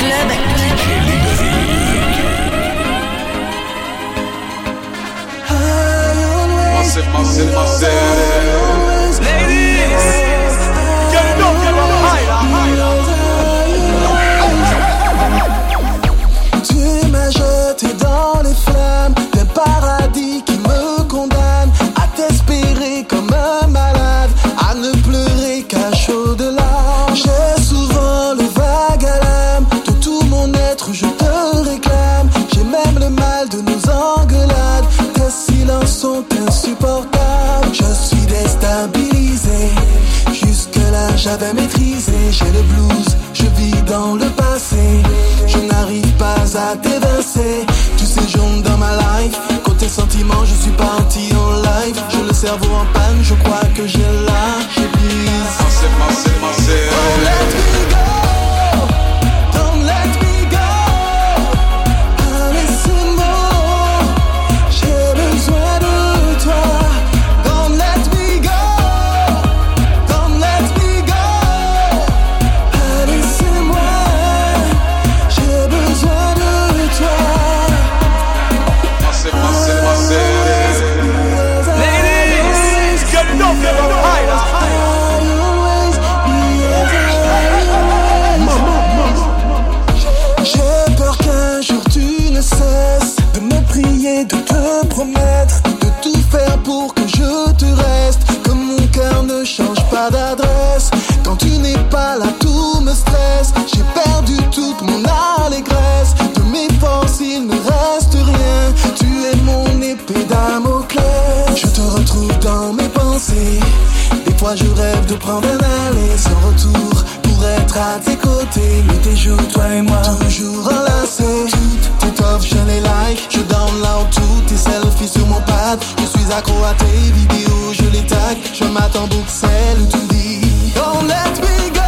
Club. m'en aller sans retour pour être à tes côtés. Nuit et jour, toi et moi, toujours enlacés. Toutes tes offres, je les like, je download tous tes selfies sur mon pad. Je suis accro à tes vidéos, je les tag. Je m'attends pour celle où tu dis Don't let me go.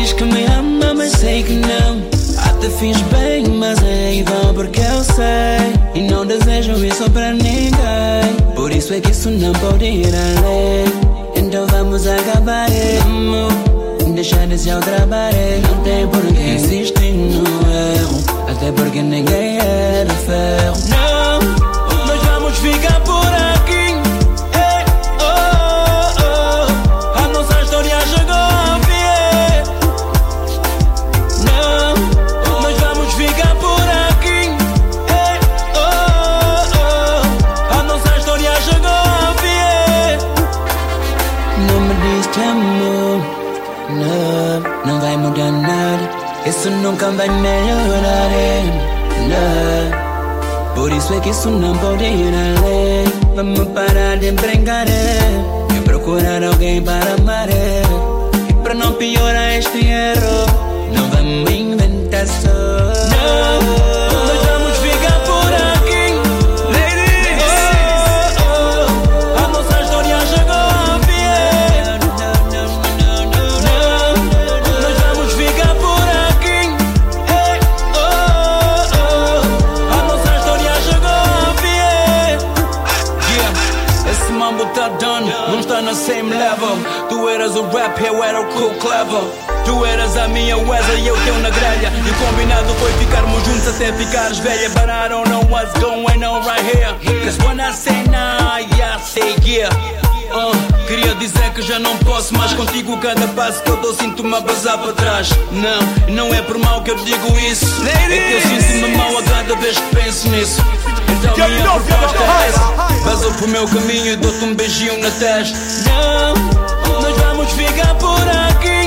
diz que me ama, mas sei que não. Até fiz bem, mas é igual porque eu sei. E não desejo isso pra ninguém. Por isso é que isso não pode ir além. Então vamos acabar, amor. Deixar esse eu trabalhar. Não tem porquê insistir no erro. Até porque ninguém é de ferro. Não. isso nunca vai melhorar é. não. Por isso é que isso não pode ir além. Vamos parar de brincar é. E procurar alguém para amar é. E para não piorar este erro Não vamos inventar só. Não. Cool clever. Tu eras a minha Wesley e eu teu na grelha. E o combinado foi ficarmos juntos até ficares velha. But I don't know what's going on right here. Cause when I say nah, yeah, say yeah. Uh, queria dizer que já não posso mais contigo. Cada passo que eu dou sinto-me a basar para trás. Não, não é por mal que eu digo isso. É que eu sinto-me mal a cada vez que penso nisso. Então minha proposta é essa. Basou pro meu caminho e dou-te um beijinho na testa. Não, llega por aquí.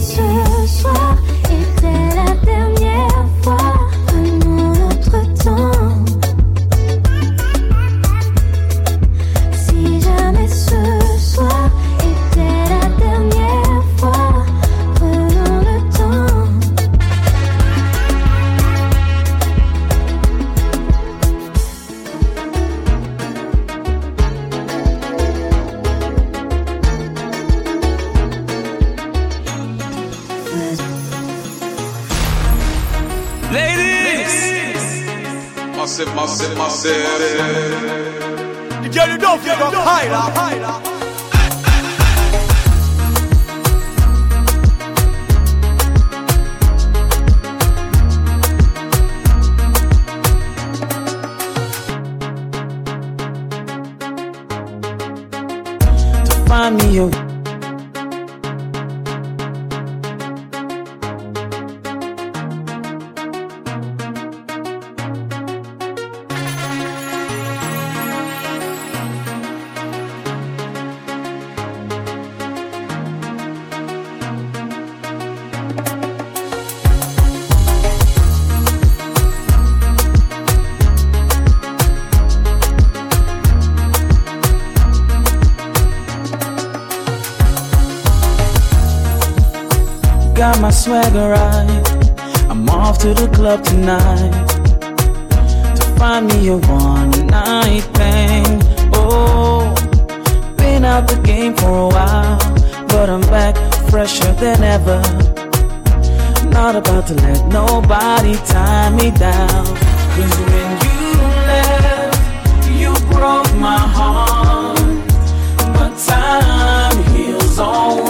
Sẽ Massive, massive, massive. The girl you don't feel the higher. Swagger right. I'm off to the club tonight to find me a one night thing. Oh, been out the game for a while, but I'm back fresher than ever. Not about to let nobody tie me down. Cause when you left, you broke my heart. But time heals all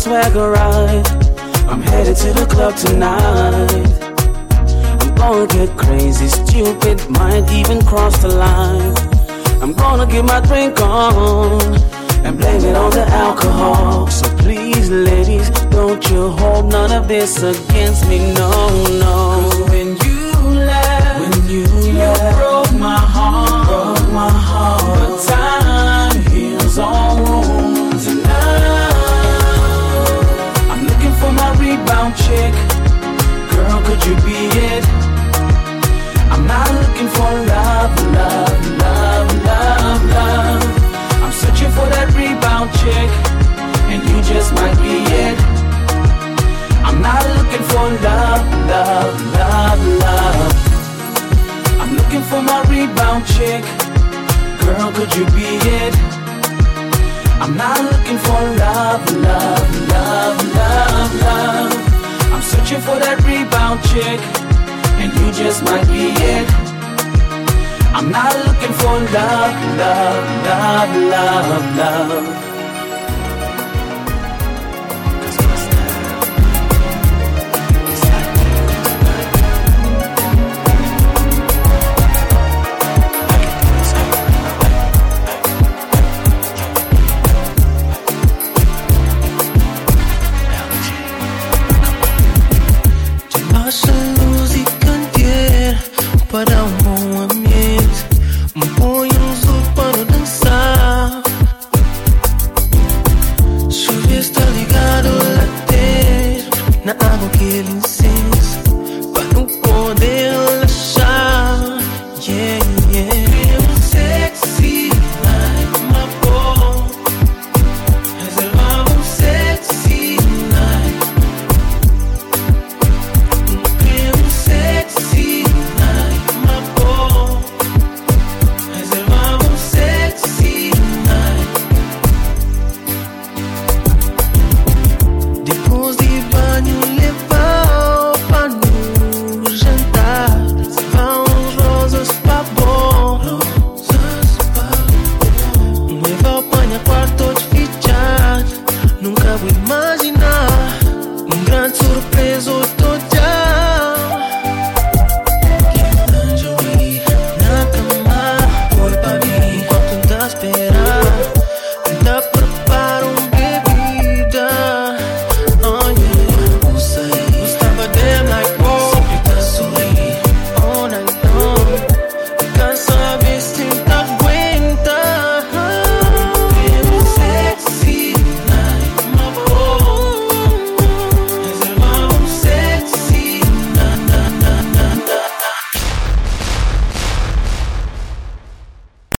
swagger. I'm headed to the club tonight. I'm gonna get crazy, stupid, might even cross the line. I'm gonna get my drink on and blame it on the alcohol. So please, ladies, don't you hold none of this against me, no, no. chick, and you just might be it. I'm not looking for love, love, love, love. I'm looking for my rebound chick. Girl, could you be it? I'm not looking for love, love, love, love, love. I'm searching for that rebound chick, and you just might be it. I'm not looking for love, love, love, love, love.